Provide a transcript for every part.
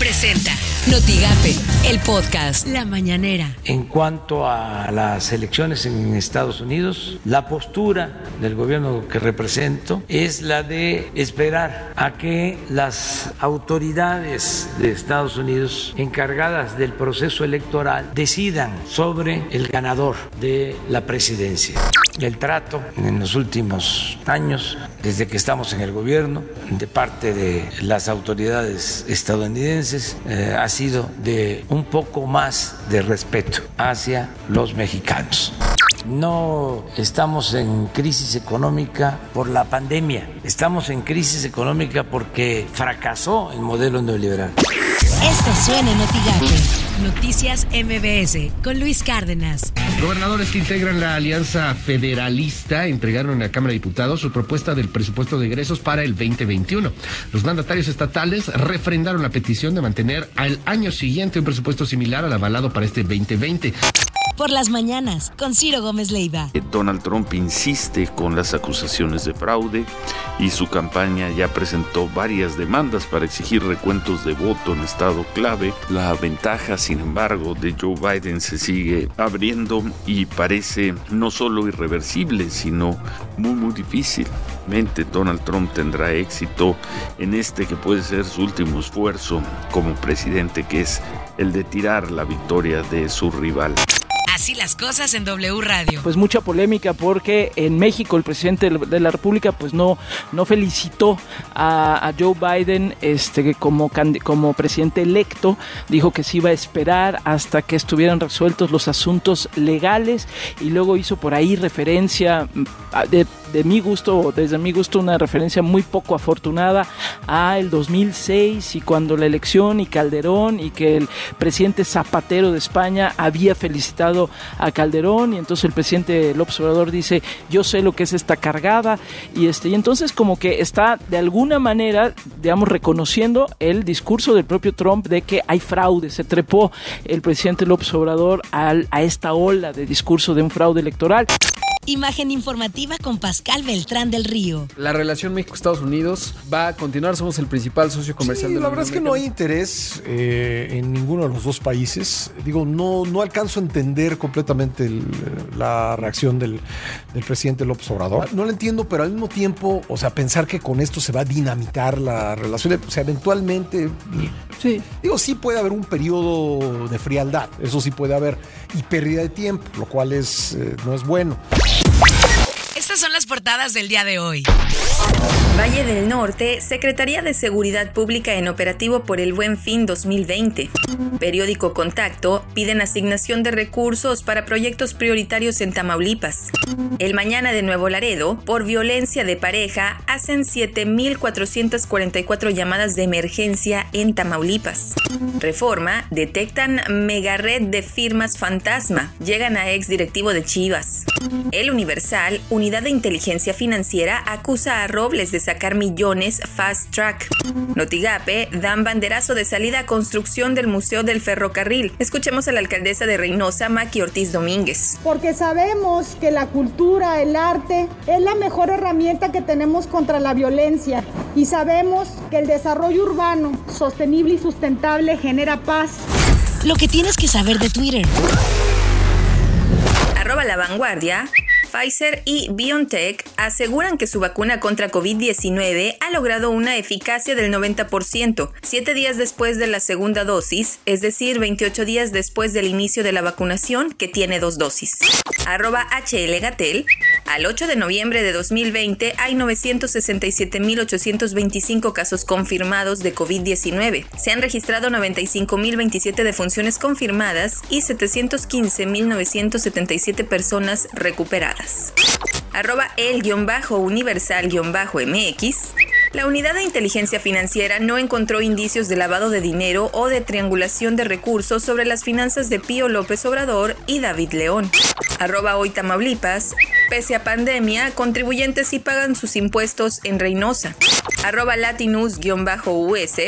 Presenta Notigape, el podcast La Mañanera. En cuanto a las elecciones en Estados Unidos, la postura del gobierno que represento es la de esperar a que las autoridades de Estados Unidos encargadas del proceso electoral decidan sobre el ganador de la presidencia. El trato en los últimos años, desde que estamos en el gobierno, de parte de las autoridades estadounidenses, eh, ha sido de un poco más de respeto hacia los mexicanos. No estamos en crisis económica por la pandemia, estamos en crisis económica porque fracasó el modelo neoliberal. Esto suena en Noticias MBS con Luis Cárdenas. Gobernadores que integran la Alianza Federalista entregaron en la Cámara de Diputados su propuesta del presupuesto de egresos para el 2021. Los mandatarios estatales refrendaron la petición de mantener al año siguiente un presupuesto similar al avalado para este 2020 por las mañanas con Ciro Gómez Leiva. Eh, Donald Trump insiste con las acusaciones de fraude y su campaña ya presentó varias demandas para exigir recuentos de voto en estado clave. La ventaja, sin embargo, de Joe Biden se sigue abriendo y parece no solo irreversible, sino muy, muy difícil. Donald Trump tendrá éxito en este que puede ser su último esfuerzo como presidente, que es el de tirar la victoria de su rival. Las cosas en W Radio. Pues mucha polémica porque en México el presidente de la República pues no, no felicitó a, Joe Biden este, como, como presidente electo. Dijo que se iba a esperar hasta que estuvieran resueltos los asuntos legales y luego hizo por ahí referencia mm, de, de mi gusto, desde mi gusto, una referencia muy poco afortunada a el 2006 y cuando la elección y Calderón y que el presidente Zapatero de España había felicitado a Calderón y entonces el presidente López Obrador dice yo sé lo que es esta cargada y este y entonces como que está de alguna manera digamos reconociendo el discurso del propio Trump de que hay fraude. Se trepó el presidente López Obrador al, a esta ola de discurso de un fraude electoral Imagen informativa con Pascal Beltrán del Río. La relación México-Estados Unidos va a continuar, somos el principal socio comercial sí, de la, la verdad es que no hay interés eh, en ninguno de los dos países. Digo, no, no alcanzo a entender completamente el, la reacción del, del, presidente López Obrador. No lo entiendo, pero al mismo tiempo, o sea, pensar que con esto se va a dinamitar la relación, o sea, eventualmente, sí. digo, sí puede haber un periodo de frialdad, eso sí puede haber, y pérdida de tiempo, lo cual es, eh, no es bueno. Estas son las portadas del día de hoy. Valle del Norte, Secretaría de Seguridad Pública en operativo por el Buen Fin 2020. Periódico Contacto piden asignación de recursos para proyectos prioritarios en Tamaulipas. El Mañana de Nuevo Laredo, por violencia de pareja, hacen 7.444 llamadas de emergencia en Tamaulipas. Reforma, detectan mega red de firmas fantasma, llegan a ex directivo de Chivas. El Universal, Unidad de Inteligencia Financiera, acusa a Robles de sacar millones fast track. Notigape dan banderazo de salida a construcción del Museo del Ferrocarril. Escuchemos a la alcaldesa de Reynosa, Maki Ortiz Domínguez. Porque sabemos que la cultura, el arte, es la mejor herramienta que tenemos contra la violencia. Y sabemos que el desarrollo urbano, sostenible y sustentable genera paz. Lo que tienes que saber de Twitter. Arroba la vanguardia. Pfizer y BioNTech aseguran que su vacuna contra COVID-19 ha logrado una eficacia del 90%, siete días después de la segunda dosis, es decir, 28 días después del inicio de la vacunación, que tiene dos dosis. Arroba HL Gatel. Al 8 de noviembre de 2020 hay 967.825 casos confirmados de COVID-19. Se han registrado 95.027 defunciones confirmadas y 715.977 personas recuperadas. Arroba el-universal-mx. La unidad de inteligencia financiera no encontró indicios de lavado de dinero o de triangulación de recursos sobre las finanzas de Pío López Obrador y David León. Arroba hoy Tamaulipas. Pese a pandemia, contribuyentes sí pagan sus impuestos en Reynosa. Arroba Latinus-US.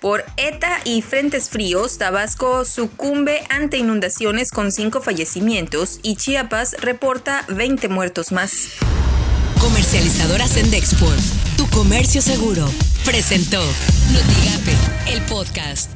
Por ETA y Frentes Fríos, Tabasco sucumbe ante inundaciones con cinco fallecimientos y Chiapas reporta 20 muertos más. Comercializadoras en Dexport, tu comercio seguro. presentó Notigape, el podcast.